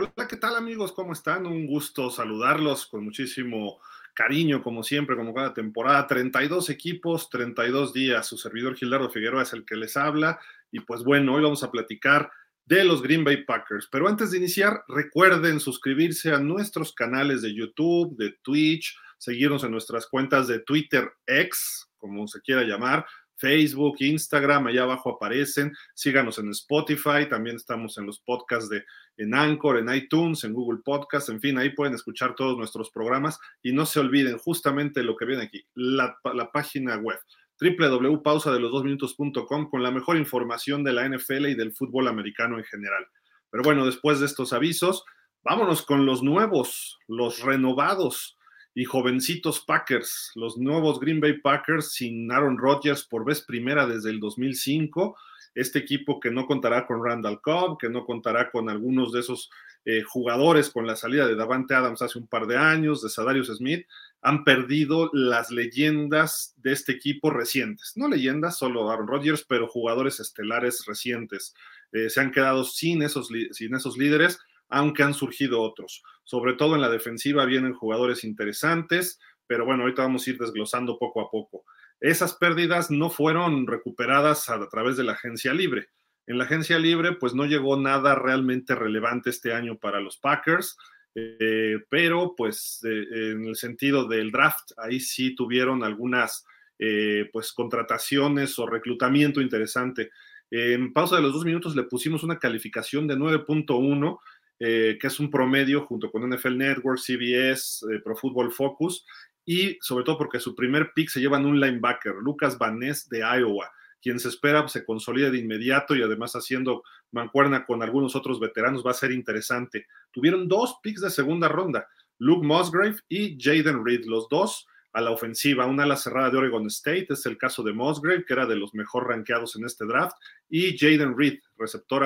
Hola, ¿qué tal amigos? ¿Cómo están? Un gusto saludarlos con muchísimo cariño, como siempre, como cada temporada. 32 equipos, 32 días. Su servidor Gildardo Figueroa es el que les habla. Y pues bueno, hoy vamos a platicar de los Green Bay Packers. Pero antes de iniciar, recuerden suscribirse a nuestros canales de YouTube, de Twitch, seguirnos en nuestras cuentas de Twitter X, como se quiera llamar, Facebook, Instagram, allá abajo aparecen. Síganos en Spotify, también estamos en los podcasts de en Anchor, en iTunes, en Google Podcast, en fin, ahí pueden escuchar todos nuestros programas y no se olviden justamente lo que viene aquí, la, la página web www.pausadelosdosminutos.com con la mejor información de la NFL y del fútbol americano en general. Pero bueno, después de estos avisos, vámonos con los nuevos, los renovados y jovencitos Packers, los nuevos Green Bay Packers sin Aaron Rodgers por vez primera desde el 2005. Este equipo que no contará con Randall Cobb, que no contará con algunos de esos eh, jugadores con la salida de Davante Adams hace un par de años, de Sadarius Smith, han perdido las leyendas de este equipo recientes. No leyendas, solo Aaron Rodgers, pero jugadores estelares recientes. Eh, se han quedado sin esos, sin esos líderes aunque han surgido otros. Sobre todo en la defensiva vienen jugadores interesantes, pero bueno, ahorita vamos a ir desglosando poco a poco. Esas pérdidas no fueron recuperadas a, través de la agencia libre. En la agencia libre, pues no llegó nada realmente relevante este año para los Packers, eh, pero pues eh, en el sentido del draft, ahí sí tuvieron algunas eh, pues contrataciones o reclutamiento interesante. En pausa de los dos minutos le pusimos una calificación de 9.1 eh, que es un promedio junto con NFL Network, CBS, eh, Pro Football Focus, y sobre todo porque su primer pick se llevan un linebacker, Lucas Vanés de Iowa, quien se espera se consolide de inmediato y además haciendo mancuerna con algunos otros veteranos va a ser interesante. Tuvieron dos picks de segunda ronda, Luke Musgrave y Jaden Reed, los dos a la ofensiva, una ala cerrada de Oregon State, es el caso de Musgrave, que era de los mejor rankeados en este draft, y Jaden Reed, receptor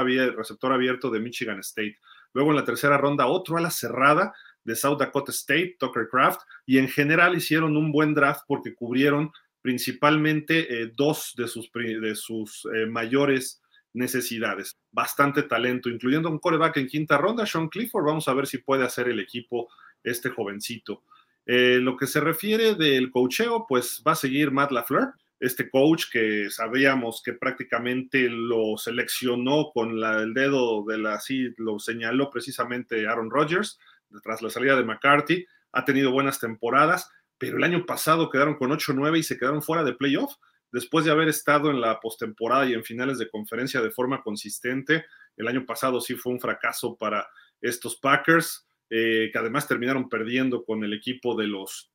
abierto de Michigan State. Luego en la tercera ronda, otro a la cerrada de South Dakota State, Tucker Craft, y en general hicieron un buen draft porque cubrieron principalmente eh, dos de sus, de sus eh, mayores necesidades. Bastante talento, incluyendo un coreback en quinta ronda, Sean Clifford. Vamos a ver si puede hacer el equipo este jovencito. Eh, lo que se refiere del cocheo, pues va a seguir Matt LaFleur, este coach que sabíamos que prácticamente lo seleccionó con el dedo de la, así lo señaló precisamente Aaron Rodgers, tras la salida de McCarthy, ha tenido buenas temporadas, pero el año pasado quedaron con 8-9 y se quedaron fuera de playoff. Después de haber estado en la postemporada y en finales de conferencia de forma consistente, el año pasado sí fue un fracaso para estos Packers, eh, que además terminaron perdiendo con el equipo de los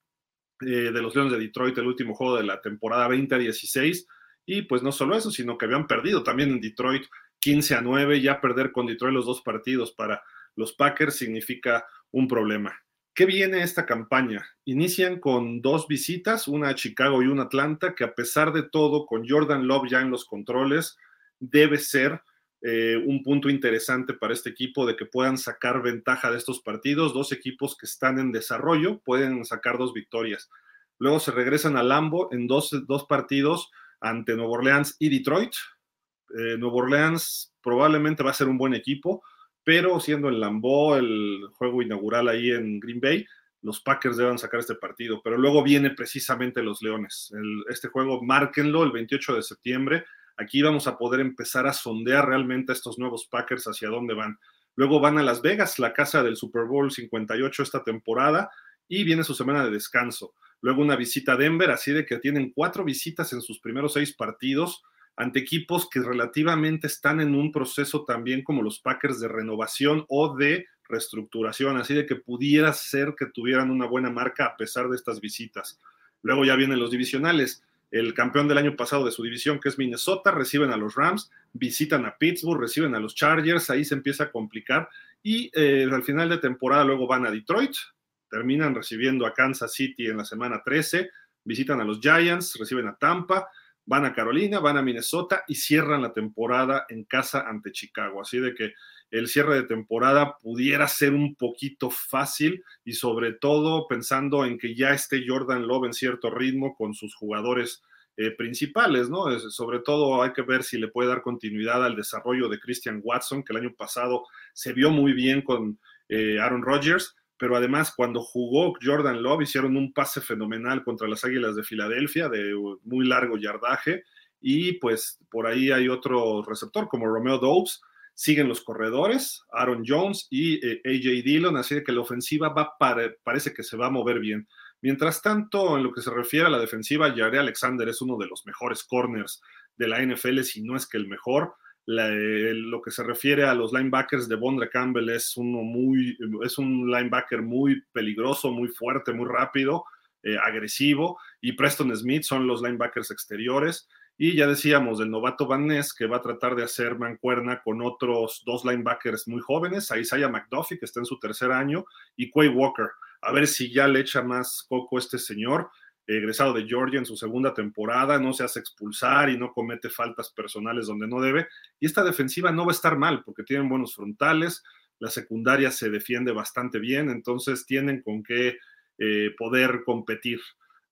eh, de los Leones de Detroit, el último juego de la temporada 2016. Y pues no solo eso, sino que habían perdido también en Detroit 15 a 9. Ya perder con Detroit los dos partidos para los Packers significa un problema. ¿Qué viene esta campaña? Inician con dos visitas, una a Chicago y una a Atlanta, que a pesar de todo, con Jordan Love ya en los controles, debe ser eh, un punto interesante para este equipo de que puedan sacar ventaja de estos partidos. Dos equipos que están en desarrollo pueden sacar dos victorias. Luego se regresan a Lambo en dos, partidos ante Nuevo Orleans y Detroit. Eh, Nuevo Orleans probablemente va a ser un buen equipo, pero siendo el Lambo el juego inaugural ahí en Green Bay, los Packers deben sacar este partido. Pero luego viene precisamente los Leones. este juego, márquenlo el 28 de septiembre Aquí vamos a poder empezar a sondear realmente a estos nuevos Packers hacia dónde van. Luego van a Las Vegas, la casa del Super Bowl 58 esta temporada, y viene su semana de descanso. Luego una visita a Denver, así de que tienen cuatro visitas en sus primeros seis partidos ante equipos que relativamente están en un proceso también como los Packers de renovación o de reestructuración, así de que pudiera ser que tuvieran una buena marca a pesar de estas visitas. Luego ya vienen los divisionales el campeón del año pasado de su división, que es Minnesota, reciben a los Rams, visitan a Pittsburgh, reciben a los Chargers, ahí se empieza a complicar y eh, al final de temporada luego van a Detroit, terminan recibiendo a Kansas City en la semana 13, visitan a los Giants, reciben a Tampa, van a Carolina, van a Minnesota y cierran la temporada en casa ante Chicago. Así de que el cierre de temporada pudiera ser un poquito fácil y sobre todo pensando en que ya esté Jordan Love en cierto ritmo con sus jugadores eh, principales, ¿no? sobre todo hay que ver si le puede dar continuidad al desarrollo de Christian Watson, que el año pasado se vio muy bien con eh, Aaron Rodgers, pero además cuando jugó Jordan Love hicieron un pase fenomenal contra las Águilas de Filadelfia de muy largo yardaje y pues por ahí hay otro receptor como Romeo Dobbs, siguen los corredores, Aaron Jones y eh, AJ Dillon, así que la ofensiva va parece que se va a mover bien. Mientras tanto, en lo que se refiere a la defensiva, Jared Alexander es uno de los mejores corners de la NFL, si no es que el mejor. lo que se refiere a los linebackers de Bondra Campbell es uno muy, es un linebacker muy peligroso, muy fuerte, muy rápido, eh, agresivo, y Preston Smith son los linebackers exteriores. Y ya decíamos del novato Van Ness que va a tratar de hacer mancuerna con otros dos linebackers muy jóvenes, a Isaiah McDuffie, que está en su tercer año, y Quay Walker. A ver si ya le echa más coco este señor, egresado de Georgia en su segunda temporada, no se hace expulsar y no comete faltas personales donde no debe. Y esta defensiva no va a estar mal porque tienen buenos frontales, la secundaria se defiende bastante bien, entonces tienen con qué eh, poder competir.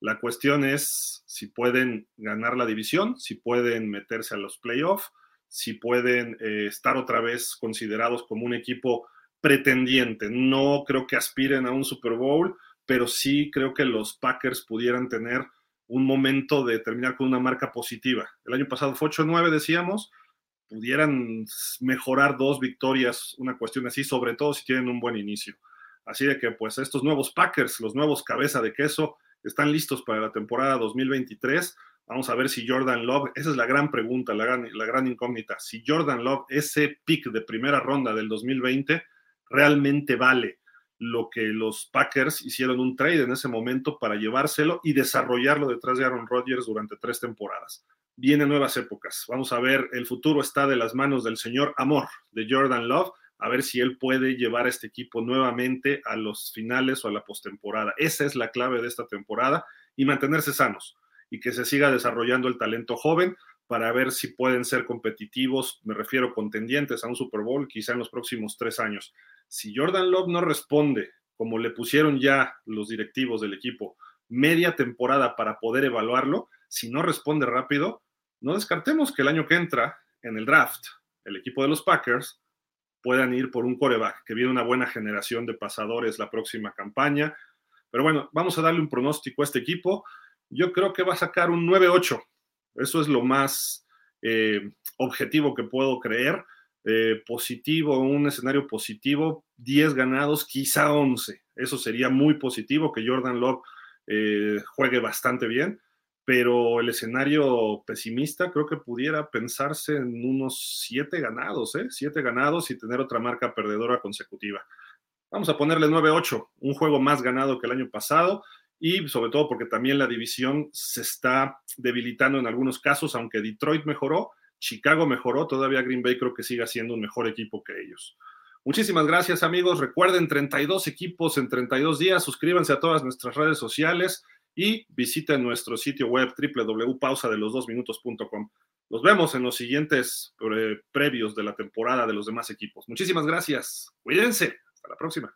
La cuestión es si pueden ganar la división, si pueden meterse a los playoffs, si pueden eh, estar otra vez considerados como un equipo pretendiente. No creo que aspiren a un Super Bowl, pero sí creo que los Packers pudieran tener un momento de terminar con una marca positiva. El año pasado fue 8-9, decíamos, pudieran mejorar dos victorias, una cuestión así, sobre todo si tienen un buen inicio. Así de que pues estos nuevos Packers, los nuevos cabeza de queso, están listos para la temporada 2023. Vamos a ver si Jordan Love, esa es la gran pregunta, la gran, incógnita, si Jordan Love, ese pick de primera ronda del 2020, realmente vale lo que los Packers hicieron un trade en ese momento para llevárselo y desarrollarlo detrás de Aaron Rodgers durante tres temporadas. Vienen nuevas épocas. Vamos a ver, el futuro está de las manos del señor Amor, de Jordan Love, a ver si él puede llevar a este equipo nuevamente a los finales o a la postemporada. Esa es la clave de esta temporada y mantenerse sanos y que se siga desarrollando el talento joven para ver si pueden ser competitivos, me refiero contendientes a un Super Bowl quizá en los próximos tres años. Si Jordan Love no responde como le pusieron ya los directivos del equipo media temporada para poder evaluarlo, si no responde rápido, no descartemos que el año que entra en el draft, el equipo de los Packers puedan ir por un coreback, que viene una buena generación de pasadores la próxima campaña. Pero bueno, vamos a darle un pronóstico a este equipo. Yo creo que va a sacar un 9-8. Eso es lo más eh, objetivo que puedo creer. Eh, positivo, un escenario positivo, 10 ganados, quizá 11. Eso sería muy positivo, que Jordan Love eh, juegue bastante bien pero el escenario pesimista creo que pudiera pensarse en unos siete ganados, ¿eh? Siete ganados y tener otra marca perdedora consecutiva. Vamos a ponerle 9-8, un juego más ganado que el año pasado y sobre todo porque también la división se está debilitando en algunos casos, aunque Detroit mejoró, Chicago mejoró, todavía Green Bay creo que sigue siendo un mejor equipo que ellos. Muchísimas gracias amigos, recuerden 32 equipos en 32 días, suscríbanse a todas nuestras redes sociales y visiten nuestro sitio web www.pausadelosdosminutos.com. Los vemos en los siguientes previos de la temporada de los demás equipos. Muchísimas gracias. Cuídense. Hasta la próxima.